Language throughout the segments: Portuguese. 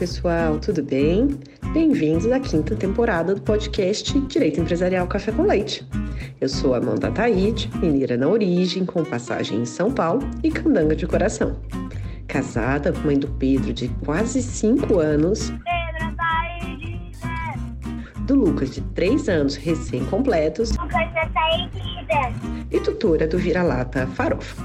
pessoal, tudo bem? Bem-vindos à quinta temporada do podcast Direito Empresarial Café com Leite. Eu sou Amanda Taide, mineira na origem, com passagem em São Paulo e candanga de coração. Casada, mãe do Pedro de quase 5 anos. Pedro Taide! Do Lucas de 3 anos recém-completos. Lucas Taide! E tutora do vira-lata Farofa.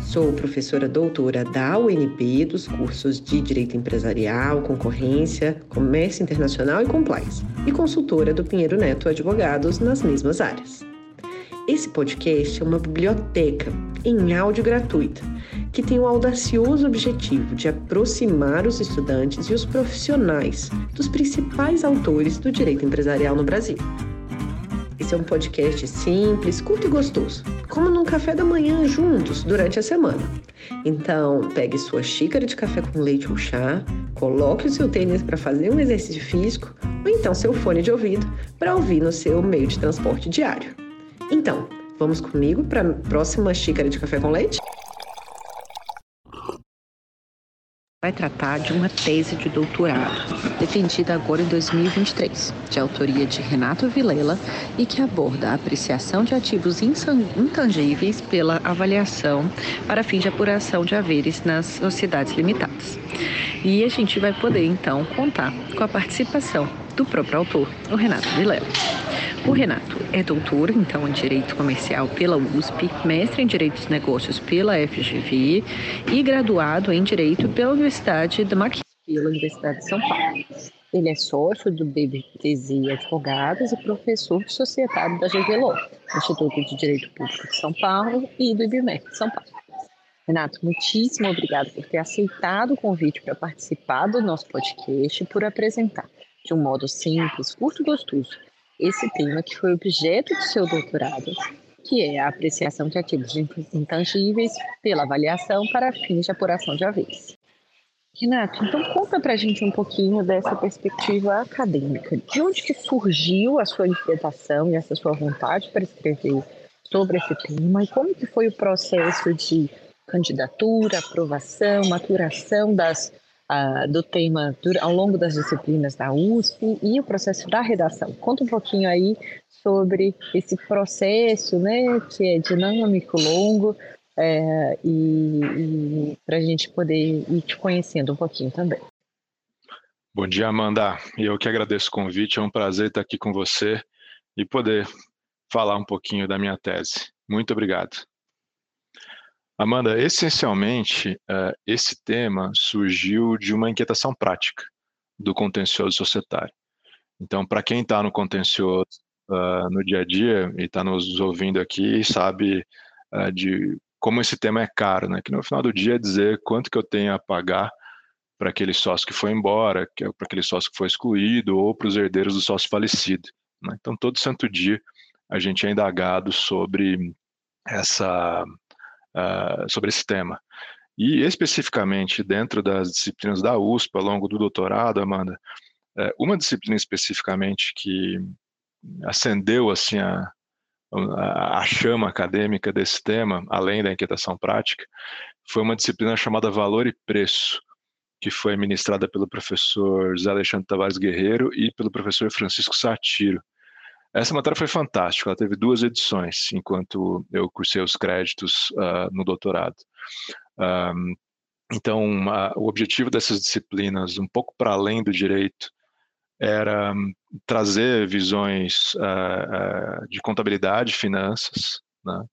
Sou professora doutora da UNB dos cursos de Direito Empresarial, Concorrência, Comércio Internacional e Compliance, e consultora do Pinheiro Neto Advogados nas mesmas áreas. Esse podcast é uma biblioteca em áudio gratuita que tem o audacioso objetivo de aproximar os estudantes e os profissionais dos principais autores do direito empresarial no Brasil. Esse é um podcast simples, curto e gostoso, como num café da manhã juntos durante a semana. Então, pegue sua xícara de café com leite ou chá, coloque o seu tênis para fazer um exercício físico ou então seu fone de ouvido para ouvir no seu meio de transporte diário. Então, vamos comigo para a próxima xícara de café com leite? Vai tratar de uma tese de doutorado, defendida agora em 2023, de autoria de Renato Vilela e que aborda a apreciação de ativos intangíveis pela avaliação para fim de apuração de haveres nas sociedades limitadas. E a gente vai poder então contar com a participação do próprio autor, o Renato Vilela. O Renato é doutor, então, em Direito Comercial pela USP, mestre em Direito Negócios pela FGV e graduado em Direito pela Universidade da Mackenzie, pela Universidade de São Paulo. Ele é sócio do BBTZ Advogados e professor societário da GVLO, Instituto de Direito Público de São Paulo e do IBMEC de São Paulo. Renato, muitíssimo obrigado por ter aceitado o convite para participar do nosso podcast e por apresentar, de um modo simples, curto e gostoso, esse tema que foi objeto do seu doutorado, que é a apreciação de ativos intangíveis pela avaliação para fins de apuração de haveres. Renato, então conta para a gente um pouquinho dessa perspectiva acadêmica. De onde que surgiu a sua inquietação e essa sua vontade para escrever sobre esse tema e como que foi o processo de candidatura, aprovação, maturação das uh, do tema ao longo das disciplinas da USP e o processo da redação. Conta um pouquinho aí sobre esse processo, né, que é dinâmico, longo, é, e, e para a gente poder ir te conhecendo um pouquinho também. Bom dia, Amanda. Eu que agradeço o convite. É um prazer estar aqui com você e poder falar um pouquinho da minha tese. Muito obrigado. Amanda, essencialmente, uh, esse tema surgiu de uma inquietação prática do contencioso societário. Então, para quem está no contencioso uh, no dia a dia e está nos ouvindo aqui, sabe uh, de como esse tema é caro, né? Que no final do dia é dizer quanto que eu tenho a pagar para aquele sócio que foi embora, é para aquele sócio que foi excluído ou para os herdeiros do sócio falecido. Né? Então, todo santo dia a gente é indagado sobre essa uh, sobre esse tema. E especificamente dentro das disciplinas da USP, ao longo do doutorado, Amanda, uh, uma disciplina especificamente que acendeu assim a, a, chama acadêmica desse tema, além da inquietação prática, foi uma disciplina chamada Valor e Preço, que foi ministrada pelo professor José Alexandre Tavares Guerreiro e pelo professor Francisco Satiro. Essa matéria foi fantástica, ela teve duas edições, enquanto eu cursei os créditos uh, no doutorado. Um, então, uh, o objetivo dessas disciplinas, um pouco para além do direito, era um, trazer visões uh, de contabilidade, finanças, né?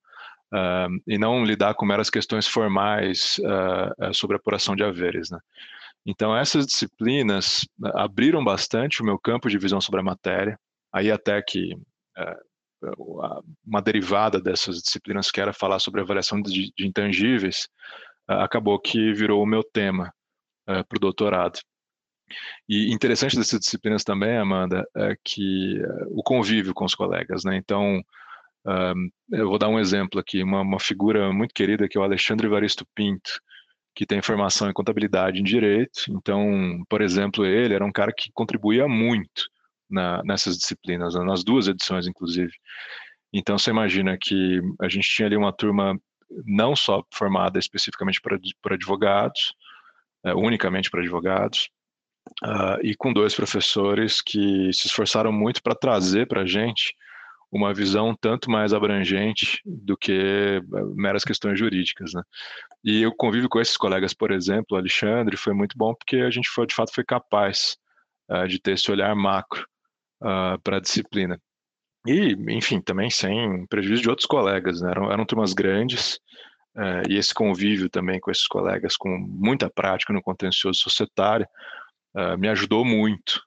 e não lidar com meras questões formais sobre apuração de haveres. Né? Então, essas disciplinas abriram bastante o meu campo de visão sobre a matéria, aí até que é, uma derivada dessas disciplinas que era falar sobre avaliação de, de intangíveis, acabou que virou o meu tema é, para o doutorado. E interessante dessas disciplinas também, Amanda, é que é, o convívio com os colegas, né? Então, eu vou dar um exemplo aqui, uma, uma, figura muito querida que é o Alexandre Evaristo Pinto, que tem formação em contabilidade em direito. Então, por exemplo, ele era um cara que contribuía muito na, nessas disciplinas, né, nas duas edições, inclusive. Então, você imagina que a gente tinha ali uma turma não só formada especificamente por advogados, é, unicamente para advogados, uh, e com dois professores que se esforçaram muito para trazer para a gente uma visão tanto mais abrangente do que eh, meras questões jurídicas, né? E o convívio com esses colegas, por exemplo, Alexandre, foi muito bom porque a gente foi, de fato foi capaz uh, de ter esse olhar macro uh, para a disciplina. E, enfim, também sem prejuízo de outros colegas, né? eram, eram turmas grandes, uh, e esse convívio também com esses colegas com muita prática no contencioso societário me ajudou muito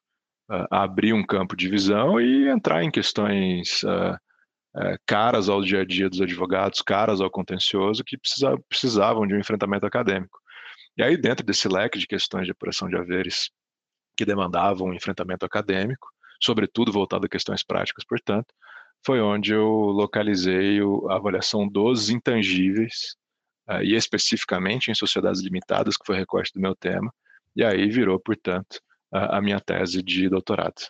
a abrir um campo de visão e entrar em questões caras ao dia a dia dos advogados, caras ao contencioso, que precisa, precisavam de um enfrentamento acadêmico. E aí, dentro desse leque de questões de apuração de haveres que demandavam um enfrentamento acadêmico, sobretudo voltado a questões práticas, portanto, foi onde eu localizei a avaliação dos intangíveis, e especificamente em sociedades limitadas, que foi recorte do meu tema, e aí virou, portanto, a, a minha tese de doutorado.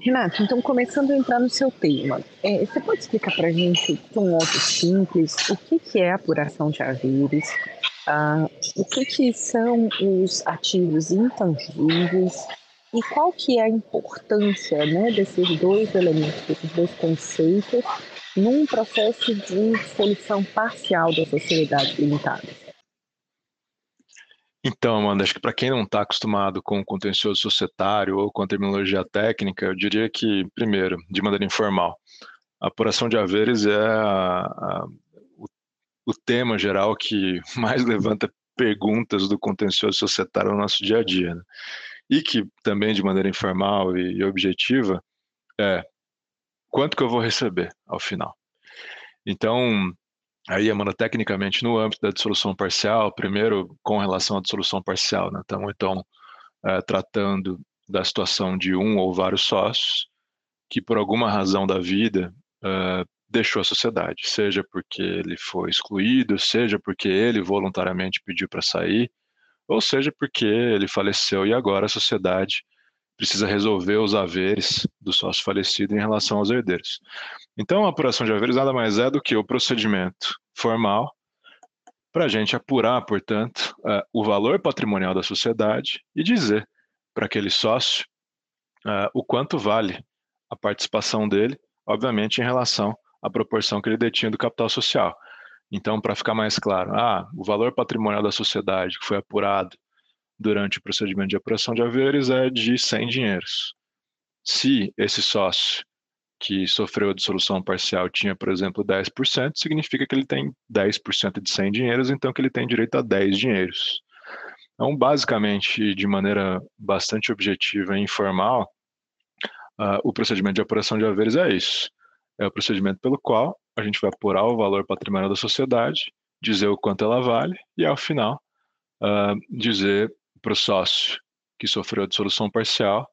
Renato, então começando a entrar no seu tema, é, você pode explicar para a gente, de um modo simples, o que, que é apuração de haveres, ah, o que, que são os ativos intangíveis e qual que é a importância né, desses dois elementos, desses dois conceitos num processo de solução parcial da sociedade limitada? Então, Amanda, acho que para quem não está acostumado com o contencioso societário ou com a terminologia técnica, eu diria que, primeiro, de maneira informal, a apuração de haveres é a, a, o, tema geral que mais levanta perguntas do contencioso societário no nosso dia a dia. Né? E que também, de maneira informal e, e objetiva, é quanto que eu vou receber ao final. Então, aí, Amanda, tecnicamente, no âmbito da dissolução parcial, primeiro com relação à dissolução parcial, né? estamos então é, tratando da situação de um ou vários sócios que, por alguma razão da vida, é, deixou a sociedade, seja porque ele foi excluído, seja porque ele voluntariamente pediu para sair, ou seja porque ele faleceu e agora a sociedade precisa resolver os haveres do sócio falecido em relação aos herdeiros. Então, a apuração de haveres nada mais é do que o procedimento formal para a gente apurar, portanto, o valor patrimonial da sociedade e dizer para aquele sócio o quanto vale a participação dele, obviamente em relação à proporção que ele detinha do capital social. Então, para ficar mais claro, ah, o valor patrimonial da sociedade que foi apurado durante o procedimento de apuração de haveres é de 100 dinheiros. Se esse sócio que sofreu a dissolução parcial tinha, por exemplo, 10%, significa que ele tem 10% de 100 dinheiros, então que ele tem direito a 10 dinheiros. Então, basicamente, de maneira bastante objetiva e informal, uh, o procedimento de apuração de haveres é isso. É o procedimento pelo qual a gente vai apurar o valor patrimonial da sociedade, dizer o quanto ela vale e, ao final, uh, dizer para o sócio que sofreu a dissolução parcial,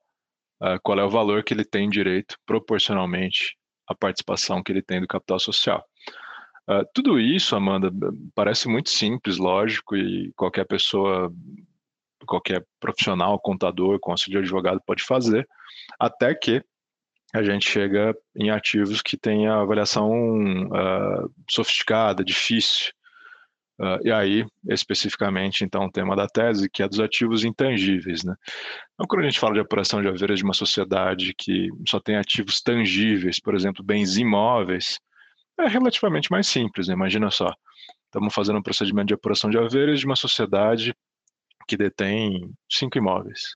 uh, qual é o valor que ele tem direito proporcionalmente à participação que ele tem do capital social. Uh, tudo isso, Amanda, parece muito simples, lógico, e qualquer pessoa, qualquer profissional, contador, conselheiro advogado pode fazer, até que a gente chega em ativos que têm a avaliação uh, sofisticada, difícil, Uh, e aí, especificamente, então, o tema da tese, que é dos ativos intangíveis. Né? Então, quando a gente fala de apuração de haveres de uma sociedade que só tem ativos tangíveis, por exemplo, bens imóveis, é relativamente mais simples. Né? Imagina só, estamos fazendo um procedimento de apuração de haveres de uma sociedade que detém cinco imóveis.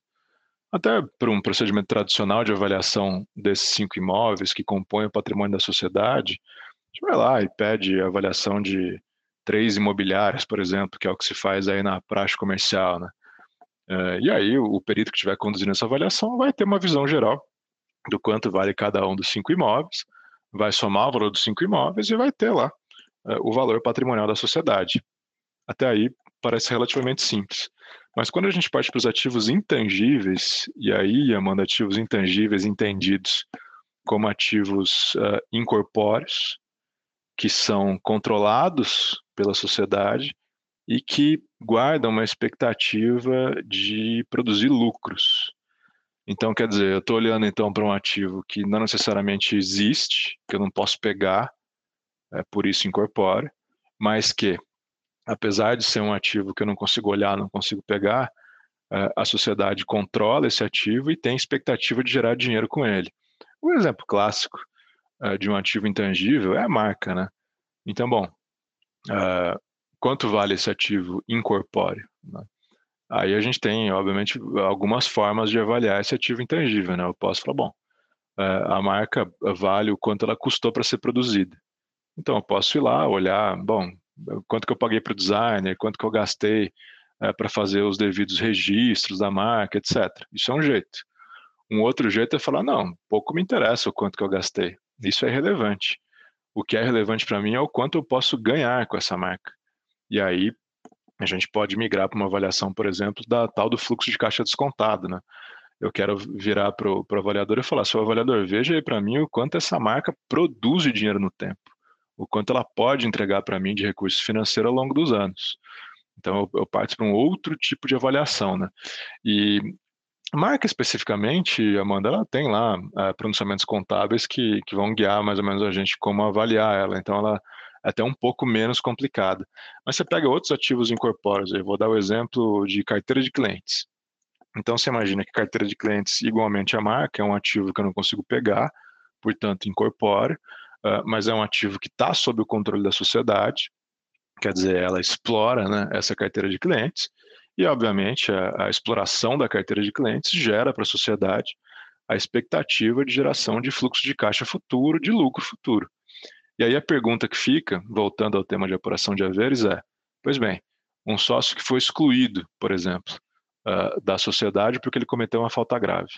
Até para um procedimento tradicional de avaliação desses cinco imóveis que compõem o patrimônio da sociedade, a gente vai lá e pede avaliação de três imobiliárias, por exemplo, que é o que se faz aí na praxe comercial, né? Uh, e aí o, perito que estiver conduzindo essa avaliação vai ter uma visão geral do quanto vale cada um dos cinco imóveis, vai somar o valor dos cinco imóveis e vai ter lá uh, o valor patrimonial da sociedade. Até aí parece relativamente simples. Mas quando a gente parte para os ativos intangíveis, e aí, Amanda, ativos intangíveis entendidos como ativos uh, incorpóreos, que são controlados pela sociedade e que guardam uma expectativa de produzir lucros. Então, quer dizer, eu estou olhando então para um ativo que não necessariamente existe, que eu não posso pegar, é, por isso incorpora, mas que, apesar de ser um ativo que eu não consigo olhar, não consigo pegar, é, a sociedade controla esse ativo e tem expectativa de gerar dinheiro com ele. Um exemplo clássico é, de um ativo intangível é a marca, né? Então, bom, é, quanto vale esse ativo incorpóreo? Né? Aí a gente tem, obviamente, algumas formas de avaliar esse ativo intangível, né? Eu posso falar, bom, a marca vale o quanto ela custou para ser produzida. Então, eu posso ir lá, olhar, bom, quanto que eu paguei para o designer, quanto que eu gastei é, para fazer os devidos registros da marca, etc. Isso é um jeito. Um outro jeito é falar, não, pouco me interessa o quanto que eu gastei. Isso é relevante. O que é relevante para mim é o quanto eu posso ganhar com essa marca. E aí a gente pode migrar para uma avaliação, por exemplo, da tal do fluxo de caixa descontado, né? Eu quero virar para o avaliador e falar, seu avaliador, veja aí para mim o quanto essa marca produz de dinheiro no tempo, o quanto ela pode entregar para mim de recursos financeiros ao longo dos anos. Então eu, eu parto para um outro tipo de avaliação, né? E marca especificamente, Amanda, ela tem lá é, pronunciamentos contábeis que, que vão guiar mais ou menos a gente como avaliar ela. Então ela é até um pouco menos complicada. Mas você pega outros ativos incorpóreos, eu vou dar o exemplo de carteira de clientes. Então você imagina que carteira de clientes, igualmente a marca, é um ativo que eu não consigo pegar, portanto incorpore, uh, mas é um ativo que está sob o controle da sociedade, quer dizer, ela explora né, essa carteira de clientes, e obviamente a, a exploração da carteira de clientes gera para a sociedade a expectativa de geração de fluxo de caixa futuro, de lucro futuro. E aí a pergunta que fica, voltando ao tema de apuração de haveres, é: pois bem, um sócio que foi excluído, por exemplo, uh, da sociedade porque ele cometeu uma falta grave.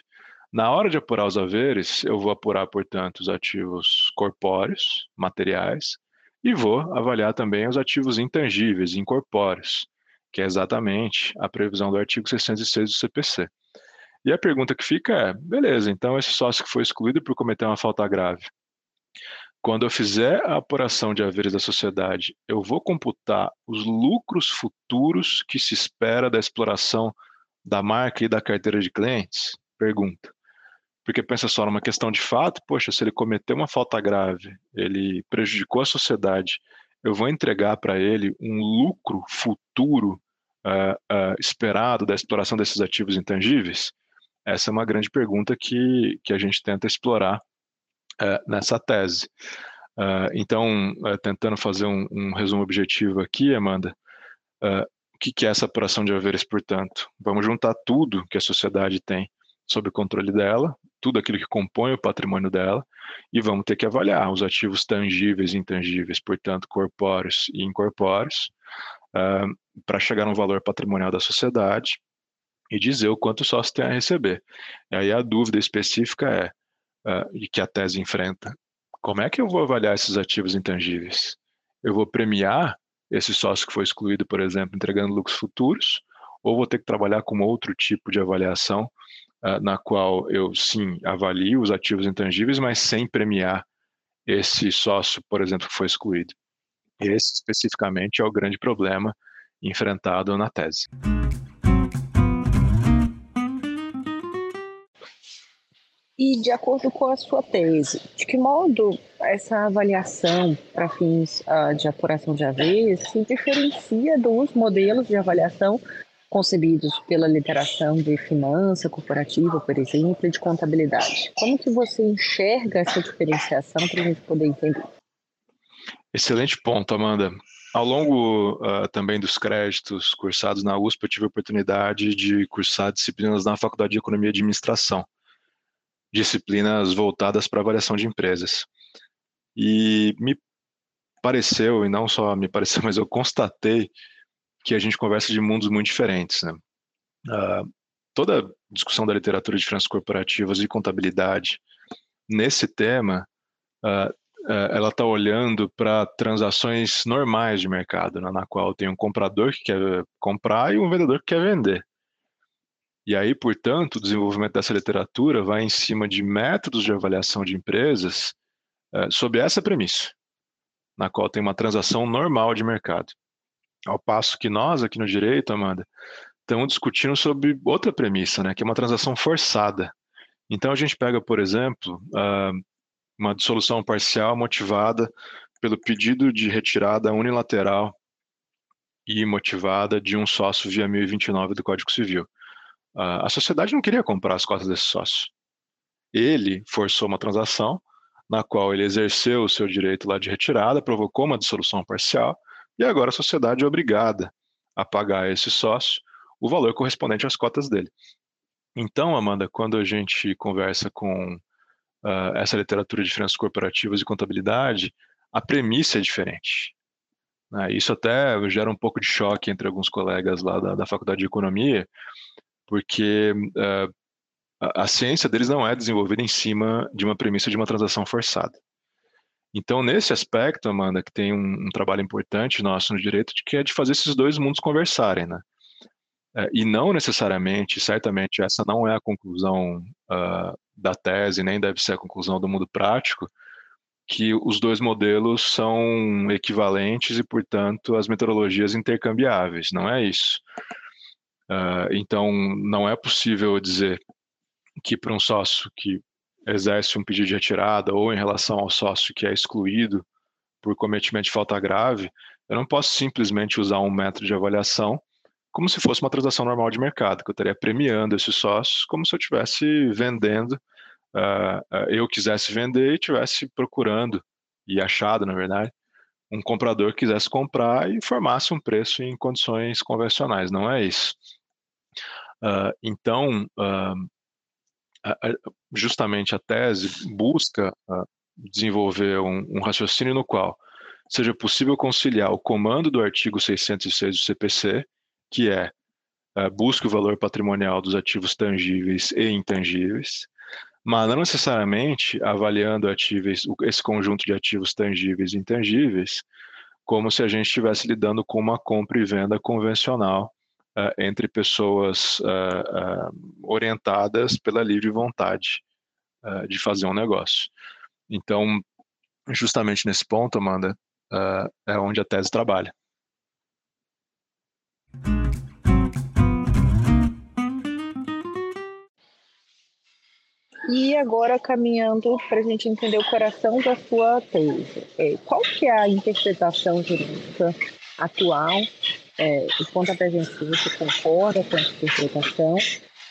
Na hora de apurar os haveres, eu vou apurar, portanto, os ativos corpóreos, materiais, e vou avaliar também os ativos intangíveis, incorpóreos, que é exatamente a previsão do artigo 606 do CPC. E a pergunta que fica é: beleza, então esse sócio que foi excluído por cometer uma falta grave, quando eu fizer a apuração de haveres da sociedade, eu vou computar os lucros futuros que se espera da exploração da marca e da carteira de clientes? Pergunta. Porque pensa só, numa questão de fato, poxa, se ele cometeu uma falta grave, ele prejudicou a sociedade, eu vou entregar para ele um lucro futuro uh, uh, esperado da exploração desses ativos intangíveis? Essa é uma grande pergunta que, que a gente tenta explorar uh, nessa tese. então, tentando fazer um, um, resumo objetivo aqui, Amanda, o que, que é essa apuração de haveres, portanto? Vamos juntar tudo que a sociedade tem sob o controle dela, tudo aquilo que compõe o patrimônio dela, e vamos ter que avaliar os ativos tangíveis e intangíveis, portanto, corpóreos e incorpóreos, uh, para chegar no valor patrimonial da sociedade e dizer o quanto o sócio tem a receber. E aí a dúvida específica é, uh, e que a tese enfrenta, como é que eu vou avaliar esses ativos intangíveis? Eu vou premiar esse sócio que foi excluído, por exemplo, entregando lucros futuros, ou vou ter que trabalhar com outro tipo de avaliação, na qual eu sim avalio os ativos intangíveis, mas sem premiar esse sócio, por exemplo, que foi excluído. Esse especificamente é o grande problema enfrentado na tese. E de acordo com a sua tese, de que modo essa avaliação para fins uh, de apuração de haveres se diferencia dos modelos de avaliação concebidos pela literação de finança corporativa, por exemplo, e de contabilidade? Como que você enxerga essa diferenciação para a gente poder entender? Excelente ponto, Amanda. Ao longo uh, também dos créditos cursados na USP, eu tive a oportunidade de cursar disciplinas na Faculdade de Economia e Administração disciplinas voltadas para avaliação de empresas. E me pareceu, e não só me pareceu, mas eu constatei que a gente conversa de mundos muito diferentes. Né? Uh, toda discussão da literatura de finanças corporativas e contabilidade, nesse tema, uh, uh, ela está olhando para transações normais de mercado, né? na qual tem um comprador que quer comprar e um vendedor que quer vender. E aí, portanto, o desenvolvimento dessa literatura vai em cima de métodos de avaliação de empresas sob essa premissa, na qual tem uma transação normal de mercado. Ao passo que nós, aqui no direito, Amanda, estamos discutindo sobre outra premissa, né, que é uma transação forçada. Então, a gente pega, por exemplo, uma dissolução parcial motivada pelo pedido de retirada unilateral e motivada de um sócio via 1029 do Código Civil. A sociedade não queria comprar as cotas desse sócio. Ele forçou uma transação na qual ele exerceu o seu direito lá de retirada, provocou uma dissolução parcial, e agora a sociedade é obrigada a pagar a esse sócio o valor correspondente às cotas dele. Então, Amanda, quando a gente conversa com uh, essa literatura de finanças corporativas e contabilidade, a premissa é diferente. Né? Isso até gera um pouco de choque entre alguns colegas lá da, da Faculdade de Economia, porque uh, a, a ciência deles não é desenvolvida em cima de uma premissa de uma transação forçada. Então, nesse aspecto, Amanda, que tem um, um, trabalho importante nosso no direito, de que é de fazer esses dois mundos conversarem, né? É, e não necessariamente, certamente, essa não é a conclusão uh, da tese, nem deve ser a conclusão do mundo prático, que os dois modelos são equivalentes e, portanto, as metodologias intercambiáveis. Não é isso. Uh, então, não é possível dizer que para um sócio que exerce um pedido de retirada ou em relação ao sócio que é excluído por cometimento de falta grave, eu não posso simplesmente usar um método de avaliação como se fosse uma transação normal de mercado, que eu estaria premiando esses sócios como se eu estivesse vendendo, uh, uh, eu quisesse vender e estivesse procurando, e achado, na verdade, um comprador que quisesse comprar e formasse um preço em condições convencionais, não é isso. Uh, então, justamente a tese busca desenvolver um, raciocínio no qual seja possível conciliar o comando do artigo 606 do CPC, que é busque o valor patrimonial dos ativos tangíveis e intangíveis, mas não necessariamente avaliando ativos, esse conjunto de ativos tangíveis e intangíveis, como se a gente estivesse lidando com uma compra e venda convencional, uh, entre pessoas uh, orientadas pela livre vontade de fazer um negócio. Então, justamente nesse ponto, Amanda, é onde a tese trabalha. E agora caminhando para a gente entender o coração da sua tese, é, qual que é a interpretação jurídica atual é, e conta para a gente se você concorda com essa interpretação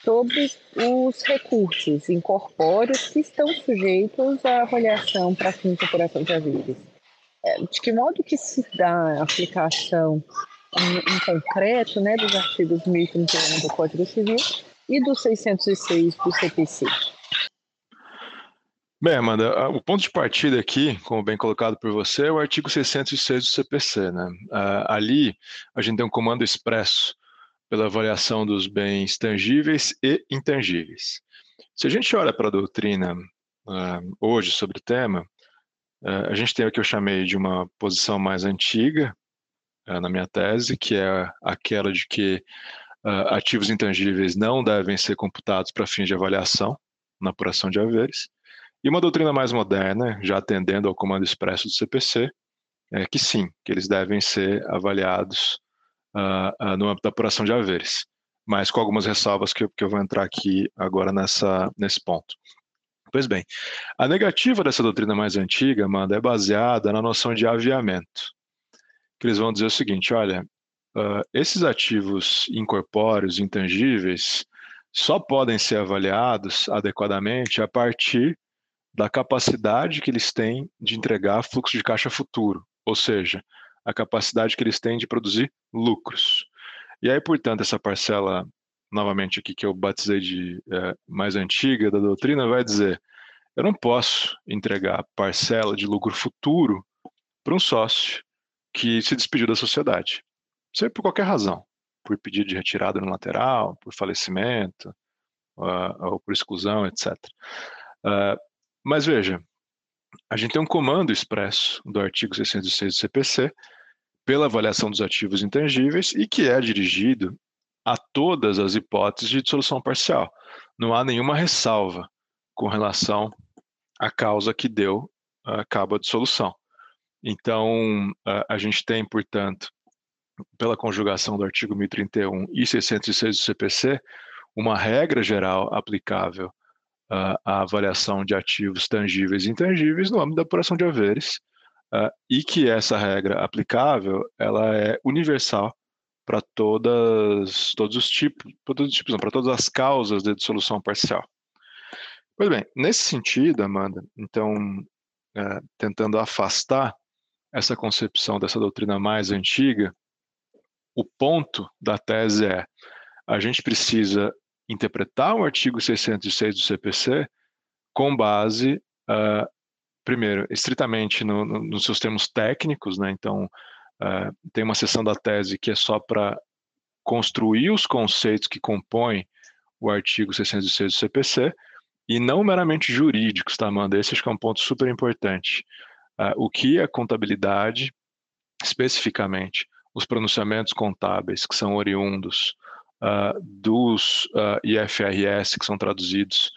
sobre os recursos incorpóreos que estão sujeitos à avaliação para fins de apuração de haveres. É, de que modo que se dá a aplicação em, em concreto né, dos artigos 1031 do Código Civil e do 606 do CPC? Bem, Amanda, o ponto de partida aqui, como bem colocado por você, é o artigo 606 do CPC. Né? Ali, a gente tem um comando expresso pela avaliação dos bens tangíveis e intangíveis. Se a gente olha para a doutrina uh, hoje sobre o tema, uh, a gente tem o que eu chamei de uma posição mais antiga na minha tese, que é aquela de que ativos intangíveis não devem ser computados para fins de avaliação na apuração de haveres. E uma doutrina mais moderna, já atendendo ao comando expresso do CPC, é que sim, que eles devem ser avaliados uh, uh, no âmbito da apuração de haveres, mas com algumas ressalvas que, que eu vou entrar aqui agora nessa, nesse ponto. Pois bem, a negativa dessa doutrina mais antiga, Amanda, é baseada na noção de aviamento. Que eles vão dizer o seguinte: olha, uh, esses ativos incorpóreos, intangíveis, só podem ser avaliados adequadamente a partir da capacidade que eles têm de entregar fluxo de caixa futuro, ou seja, a capacidade que eles têm de produzir lucros. E aí, portanto, essa parcela, novamente aqui que eu batizei de é, mais antiga da doutrina, vai dizer: eu não posso entregar parcela de lucro futuro para um sócio que se despediu da sociedade, seja por qualquer razão, por pedido de retirada no lateral, por falecimento, uh, ou por exclusão, etc. Uh, mas veja, a gente tem um comando expresso do artigo 606 do CPC pela avaliação dos ativos intangíveis e que é dirigido a todas as hipóteses de dissolução parcial. Não há nenhuma ressalva com relação à causa que deu uh, cabo à dissolução. Então, uh, a gente tem, portanto, pela conjugação do artigo 1031 e 606 do CPC, uma regra geral aplicável a, a avaliação de ativos tangíveis e intangíveis no âmbito da apuração de haveres, uh, e que essa regra aplicável ela é universal para todas todos os tipos, todos os tipos, para todas as causas de dissolução parcial. Pois bem, nesse sentido, Amanda, então uh, tentando afastar essa concepção dessa doutrina mais antiga, o ponto da tese é a gente precisa interpretar o artigo 606 do CPC com base uh, primeiro, estritamente no, no, nos seus termos técnicos, né? Então, uh, tem uma seção da tese que é só para construir os conceitos que compõem o artigo 606 do CPC e não meramente jurídicos, tá, Amanda? Esse acho que é um ponto super importante. Uh, o que é contabilidade, especificamente, os pronunciamentos contábeis que são oriundos uh, dos IFRS, que são traduzidos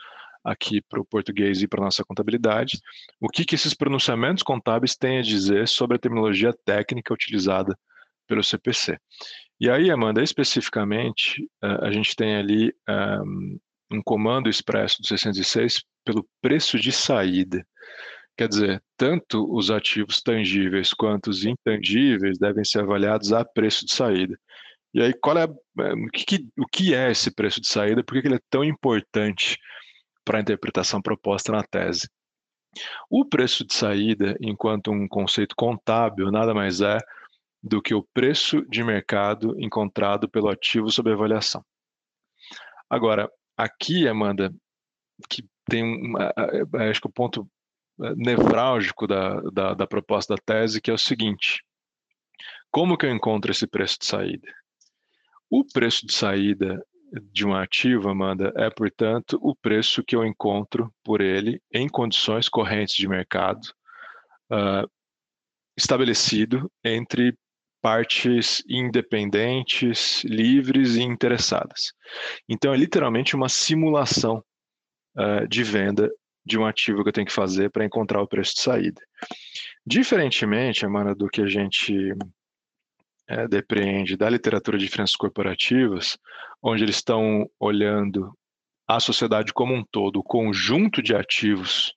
aqui para o português e para a nossa contabilidade, o que, que esses pronunciamentos contábeis têm a dizer sobre a terminologia técnica utilizada pelo CPC. E aí, Amanda, especificamente, eh, a gente tem ali um, um comando expresso do 606 pelo preço de saída. Quer dizer, tanto os ativos tangíveis quanto os intangíveis devem ser avaliados a preço de saída. E aí, qual é, eh, o, que, o que é esse preço de saída? Por que ele é tão importante para a interpretação proposta na tese. O preço de saída, enquanto um conceito contábil, nada mais é do que o preço de mercado encontrado pelo ativo sob avaliação. Agora, aqui, Amanda, que tem um, acho que o ponto é, nevrálgico da, da, da proposta da tese, que é o seguinte: como que eu encontro esse preço de saída? O preço de saída de um ativo, Amanda, é, portanto, o preço que eu encontro por ele em condições correntes de mercado, uh, estabelecido entre partes independentes, livres e interessadas. Então, é literalmente uma simulação uh, de venda de um ativo que eu tenho que fazer para encontrar o preço de saída. Diferentemente, Amanda, do que a gente é, depreende da literatura de finanças corporativas, onde eles estão olhando a sociedade como um todo, o conjunto de ativos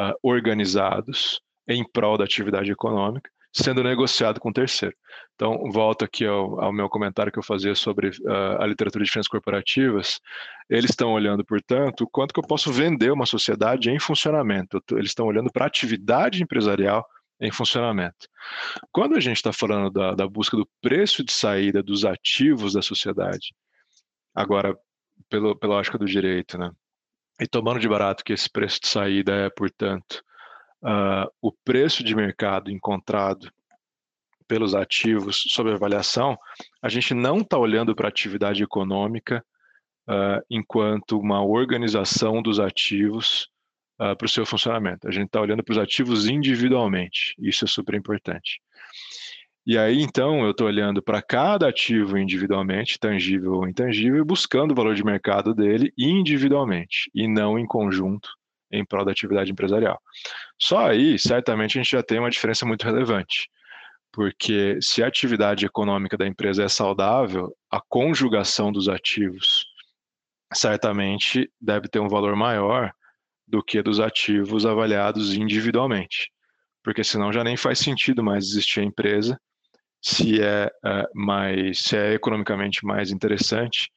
uh, organizados em prol da atividade econômica, sendo negociado com terceiro. Então, volto aqui ao, ao meu comentário que eu fazia sobre uh, a literatura de finanças corporativas. Eles estão olhando, portanto, quanto que eu posso vender uma sociedade em funcionamento. Eles estão olhando para a atividade empresarial em funcionamento. Quando a gente está falando da, da, busca do preço de saída dos ativos da sociedade, agora, pelo, pela lógica do direito, né? E tomando de barato que esse preço de saída é, portanto, uh, o preço de mercado encontrado pelos ativos sob avaliação, a gente não está olhando para a atividade econômica uh, enquanto uma organização dos ativos ah, para o seu funcionamento. A gente está olhando para os ativos individualmente. Isso é super importante. E aí, então, eu estou olhando para cada ativo individualmente, tangível ou intangível, e buscando o valor de mercado dele individualmente, e não em conjunto, em prol da atividade empresarial. Só aí, certamente, a gente já tem uma diferença muito relevante, porque se a atividade econômica da empresa é saudável, a conjugação dos ativos certamente deve ter um valor maior do que dos ativos avaliados individualmente, porque senão já nem faz sentido mais existir a empresa se é, é mais se é economicamente mais interessante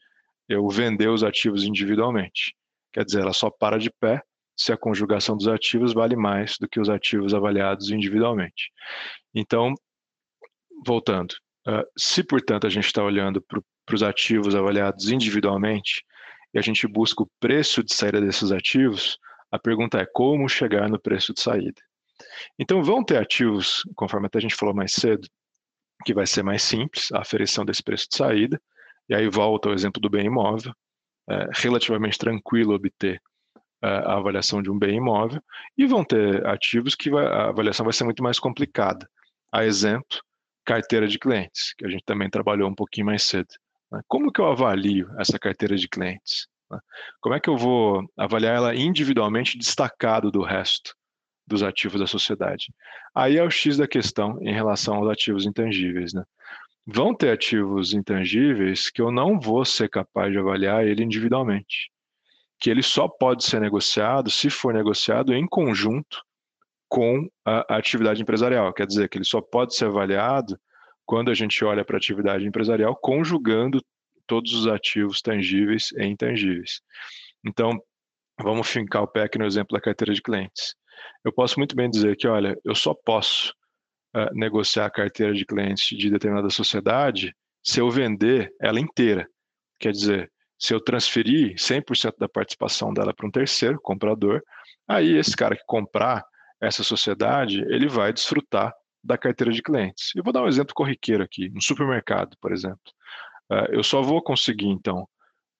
eu vender os ativos individualmente. Quer dizer, ela só para de pé se a conjugação dos ativos vale mais do que os ativos avaliados individualmente. Então, voltando, se portanto a gente está olhando para os ativos avaliados individualmente e a gente busca o preço de saída desses ativos, a pergunta é como chegar no preço de saída. Então, vão ter ativos, conforme até a gente falou mais cedo, que vai ser mais simples a aferição desse preço de saída, e aí volta ao exemplo do bem imóvel, é relativamente tranquilo obter é, a avaliação de um bem imóvel, e vão ter ativos que a avaliação vai ser muito mais complicada. A exemplo, carteira de clientes, que a gente também trabalhou um pouquinho mais cedo. Né? Como que eu avalio essa carteira de clientes? Né? Como é que eu vou avaliar ela individualmente destacado do resto dos ativos da sociedade? Aí é o X da questão em relação aos ativos intangíveis. Né? Vão ter ativos intangíveis que eu não vou ser capaz de avaliar ele individualmente, que ele só pode ser negociado se for negociado em conjunto com a, a atividade empresarial. Quer dizer, que ele só pode ser avaliado quando a gente olha para a atividade empresarial conjugando todos os ativos tangíveis e intangíveis. Então, vamos fincar o pé aqui no exemplo da carteira de clientes. Eu posso muito bem dizer que, olha, eu só posso uh, negociar a carteira de clientes de determinada sociedade se eu vender ela inteira. Quer dizer, se eu transferir 100% da participação dela para um terceiro comprador, aí esse cara que comprar essa sociedade, ele vai desfrutar da carteira de clientes. Eu vou dar um exemplo corriqueiro aqui, um supermercado, por exemplo. Uh, eu só vou conseguir, então,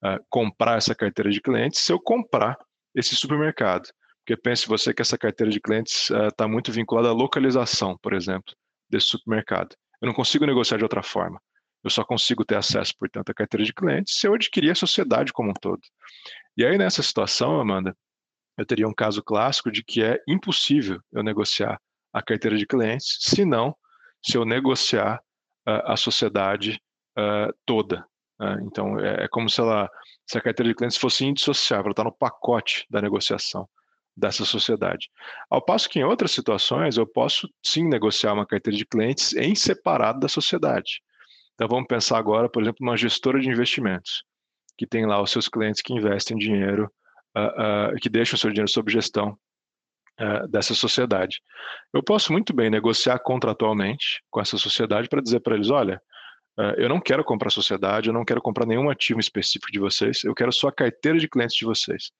uh, comprar essa carteira de clientes se eu comprar esse supermercado. Porque pense você que essa carteira de clientes está uh, muito vinculada à localização, por exemplo, desse supermercado. Eu não consigo negociar de outra forma. Eu só consigo ter acesso, portanto, à carteira de clientes se eu adquirir a sociedade como um todo. E aí, nessa situação, Amanda, eu teria um caso clássico de que é impossível eu negociar a carteira de clientes, se não se eu negociar a sociedade uh, toda. Uh, então, é, é, como se, ela, se a carteira de clientes fosse indissociável, ela está no pacote da negociação dessa sociedade. Ao passo que em outras situações eu posso sim negociar uma carteira de clientes em separado da sociedade. Então vamos pensar agora, por exemplo, uma gestora de investimentos que tem lá os seus clientes que investem dinheiro, uh, uh, que deixam o seu dinheiro sob gestão uh, dessa sociedade. Eu posso muito bem negociar contratualmente com essa sociedade para dizer para eles, olha, eu não quero comprar sociedade, eu não quero comprar nenhum ativo específico de vocês, eu quero só a carteira de clientes de vocês.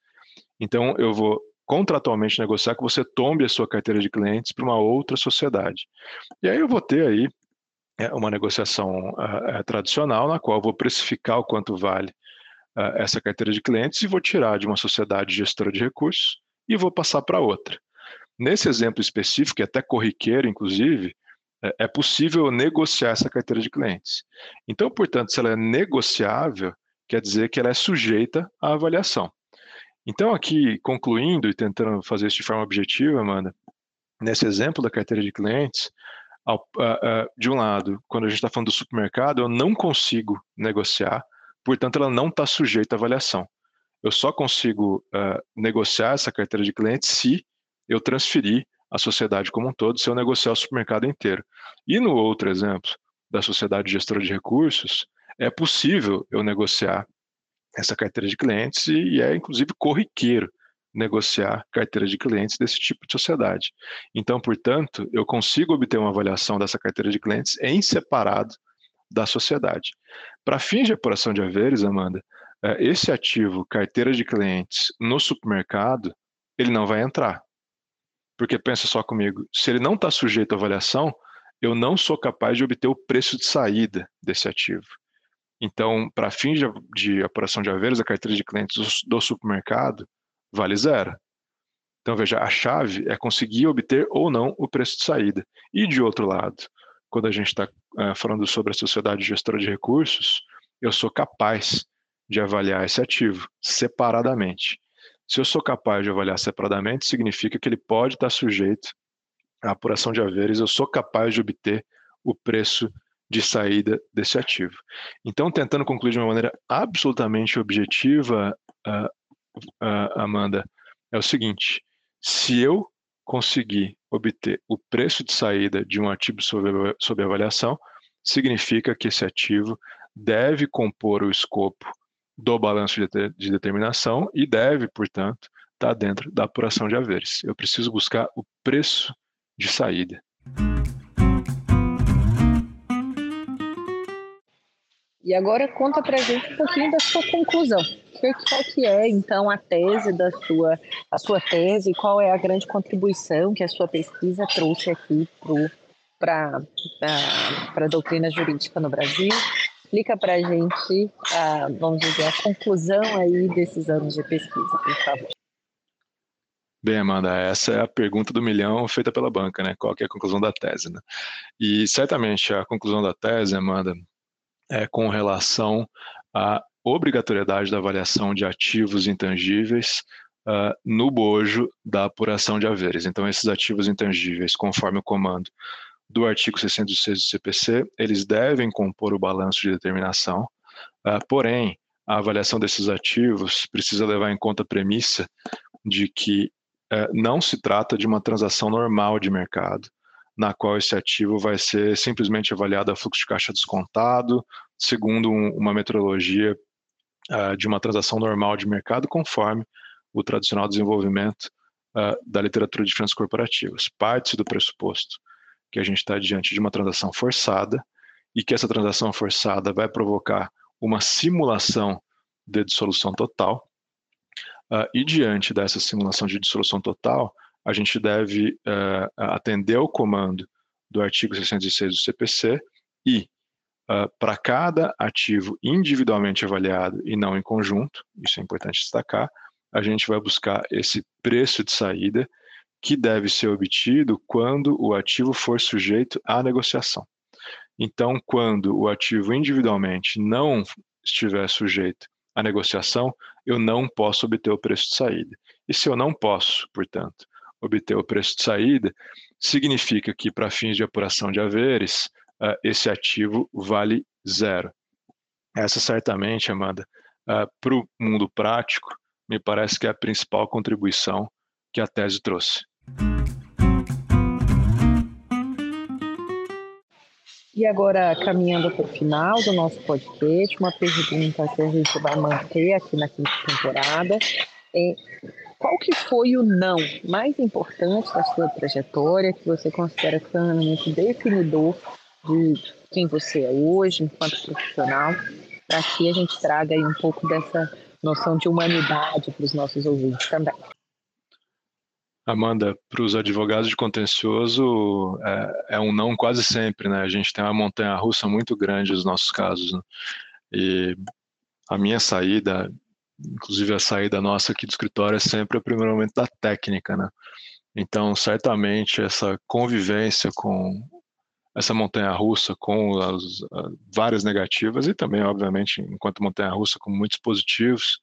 Então eu vou contratualmente negociar que você tome a sua carteira de clientes para uma outra sociedade. E aí eu vou ter aí é, uma negociação uh, tradicional, na qual eu vou precificar o quanto vale uh, essa carteira de clientes e vou tirar de uma sociedade gestora de recursos e vou passar para outra. Nesse exemplo específico, e até corriqueiro, inclusive, é, é possível negociar essa carteira de clientes. Então, portanto, se ela é negociável, quer dizer que ela é sujeita à avaliação. Então, aqui, concluindo e tentando fazer isso de forma objetiva, Amanda, nesse exemplo da carteira de clientes, de um lado, quando a gente está falando do supermercado, eu não consigo negociar, portanto, ela não está sujeita à avaliação. Eu só consigo uh, negociar essa carteira de clientes se eu transferir a sociedade como um todo, se eu negociar o supermercado inteiro. E no outro exemplo, da sociedade gestora de recursos, é possível eu negociar essa carteira de clientes e é inclusive corriqueiro negociar carteira de clientes desse tipo de sociedade. Então, portanto, eu consigo obter uma avaliação dessa carteira de clientes em separado da sociedade. Para fins de apuração de haveres, Amanda, é, esse ativo, carteira de clientes, no supermercado, ele não vai entrar. Porque pensa só comigo, se ele não está sujeito à avaliação, eu não sou capaz de obter o preço de saída desse ativo. Então, para fins de, de, apuração de haveres, a carteira de clientes do, supermercado vale zero. Então, veja, a chave é conseguir obter ou não o preço de saída. E, de outro lado, quando a gente está uh, falando sobre a sociedade gestora de recursos, eu sou capaz de avaliar esse ativo separadamente. Se eu sou capaz de avaliar separadamente, significa que ele pode estar sujeito à apuração de haveres, eu sou capaz de obter o preço de saída desse ativo. Então, tentando concluir de uma maneira absolutamente objetiva, uh, uh, Amanda, é o seguinte: se eu conseguir obter o preço de saída de um ativo sob, sob avaliação, significa que esse ativo deve compor o escopo do balanço de, de determinação e deve, portanto, estar dentro da apuração de haveres. Eu preciso buscar o preço de saída. E agora conta pra gente um pouquinho da sua conclusão. Qual que é, então, a tese da sua, a sua tese, qual é a grande contribuição que a sua pesquisa trouxe aqui para a doutrina jurídica no Brasil? Explica para a gente, a, vamos dizer, a conclusão aí desses anos de pesquisa, por favor. Bem, Amanda, essa é a pergunta do milhão feita pela banca, né? Qual é a conclusão da tese, né? E certamente a conclusão da tese, Amanda, é, com relação à obrigatoriedade da avaliação de ativos intangíveis uh, no bojo da apuração de haveres. Então, esses ativos intangíveis, conforme o comando do artigo 66 do CPC, eles devem compor o balanço de determinação, uh, porém, a avaliação desses ativos precisa levar em conta a premissa de que é, não se trata de uma transação normal de mercado, na qual esse ativo vai ser simplesmente avaliado a fluxo de caixa descontado, segundo um, uma metodologia uh, de uma transação normal de mercado, conforme o tradicional desenvolvimento uh, da literatura de finanças corporativas. Parte do pressuposto que a gente está diante de uma transação forçada e que essa transação forçada vai provocar uma simulação de dissolução total. Uh, e diante dessa simulação de dissolução total, a gente deve uh, atender ao comando do artigo 606 do CPC e, uh, para cada ativo individualmente avaliado e não em conjunto, isso é importante destacar, a gente vai buscar esse preço de saída que deve ser obtido quando o ativo for sujeito à negociação. Então, quando o ativo individualmente não estiver sujeito à negociação, eu não posso obter o preço de saída. E se eu não posso, portanto, obter o preço de saída, significa que, para fins de apuração de haveres, uh, esse ativo vale zero. Essa certamente, Amanda, uh, para o mundo prático, me parece que é a principal contribuição que a tese trouxe. E agora, caminhando para o final do nosso podcast, uma pergunta que a gente vai manter aqui na quinta temporada é qual que foi o não mais importante da sua trajetória que você considera que foi um elemento definidor de quem você é hoje enquanto profissional, para que a gente traga aí um pouco dessa noção de humanidade para os nossos ouvintes também. Amanda, para os advogados de contencioso, é, é, um não quase sempre, né? A gente tem uma montanha russa muito grande nos nossos casos. Né? E a minha saída, inclusive a saída nossa aqui do escritório, é sempre o primeiro momento da técnica, né? Então, certamente, essa convivência com essa montanha russa, com as, as várias negativas e também, obviamente, enquanto montanha russa, com muitos positivos,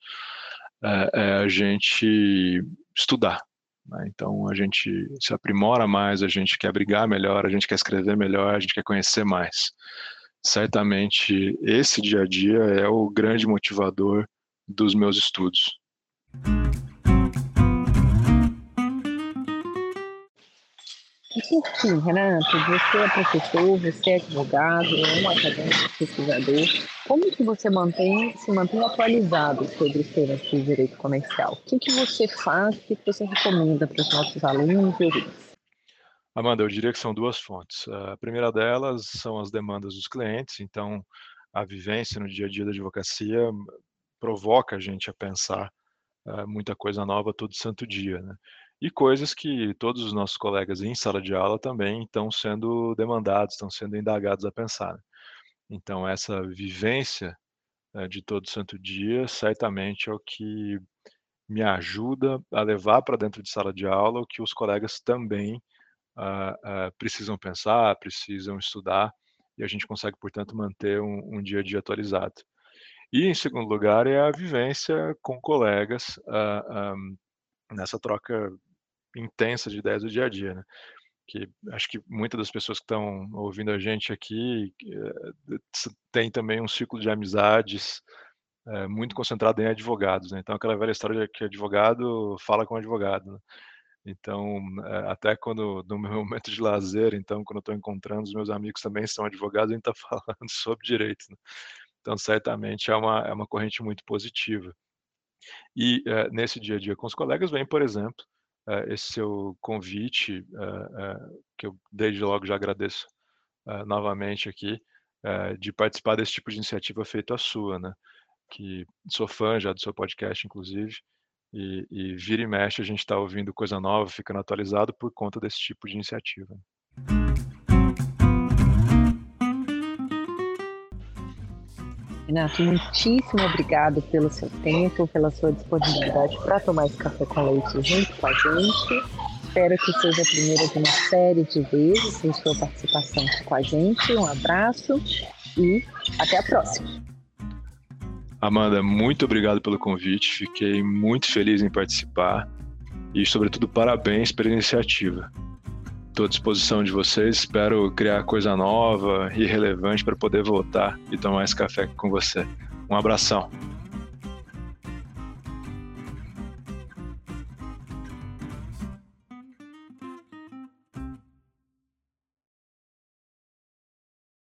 é, é a gente estudar, né? Então a gente se aprimora mais, a gente quer brigar melhor, a gente quer escrever melhor, a gente quer conhecer mais. Certamente esse dia a dia é o grande motivador dos meus estudos. Por fim, Renato, você é professor, você é advogado, é um acadêmico pesquisador. Como que você mantém, se mantém atualizado sobre os temas de direito comercial? O que, que você faz, o que, que você recomenda para os nossos alunos e ouvintes? Amanda, eu diria que são duas fontes. A primeira delas são as demandas dos clientes, então a vivência no dia a dia da advocacia provoca a gente a pensar uh, muita coisa nova todo santo dia, né? E coisas que todos os nossos colegas em sala de aula também estão sendo demandados, estão sendo indagados a pensar. Né? Então, essa vivência né, de todo santo dia certamente é o que me ajuda a levar para dentro de sala de aula o que os colegas também uh, uh, precisam pensar, precisam estudar, e a gente consegue, portanto, manter um, um dia a dia atualizado. E, em segundo lugar, é a vivência com colegas uh, ah, um, nessa troca intensa de ideias do dia a dia, né? Que acho que muitas das pessoas que estão ouvindo a gente aqui é, tem também um ciclo de amizades é, muito concentrado em advogados, né? Então aquela velha história de que advogado fala com advogado. Né? Então, é, até quando no meu momento de lazer, então quando estou encontrando os meus amigos também são advogados, a gente está falando sobre direito. Né? Então, certamente é uma é uma corrente muito positiva. E nesse dia a dia com os colegas vem, por exemplo, uh, esse seu convite, uh, que eu desde logo já agradeço novamente aqui, de participar desse tipo de iniciativa feita a sua, né? Que sou fã já do seu podcast, inclusive, e, e vira e mexe a gente está ouvindo coisa nova, ficando atualizado por conta desse tipo de iniciativa. Renato, muitíssimo obrigado pelo seu tempo, pela sua disponibilidade para tomar esse café com leite junto com a gente. Espero que seja a primeira de uma série de vezes em sua participação com a gente. Um abraço e até a próxima. Amanda, muito obrigado pelo convite. Fiquei muito feliz em participar e, sobretudo, parabéns pela iniciativa. Estou à disposição de vocês. Espero criar coisa nova e relevante para poder voltar e tomar esse café com você. Um abração.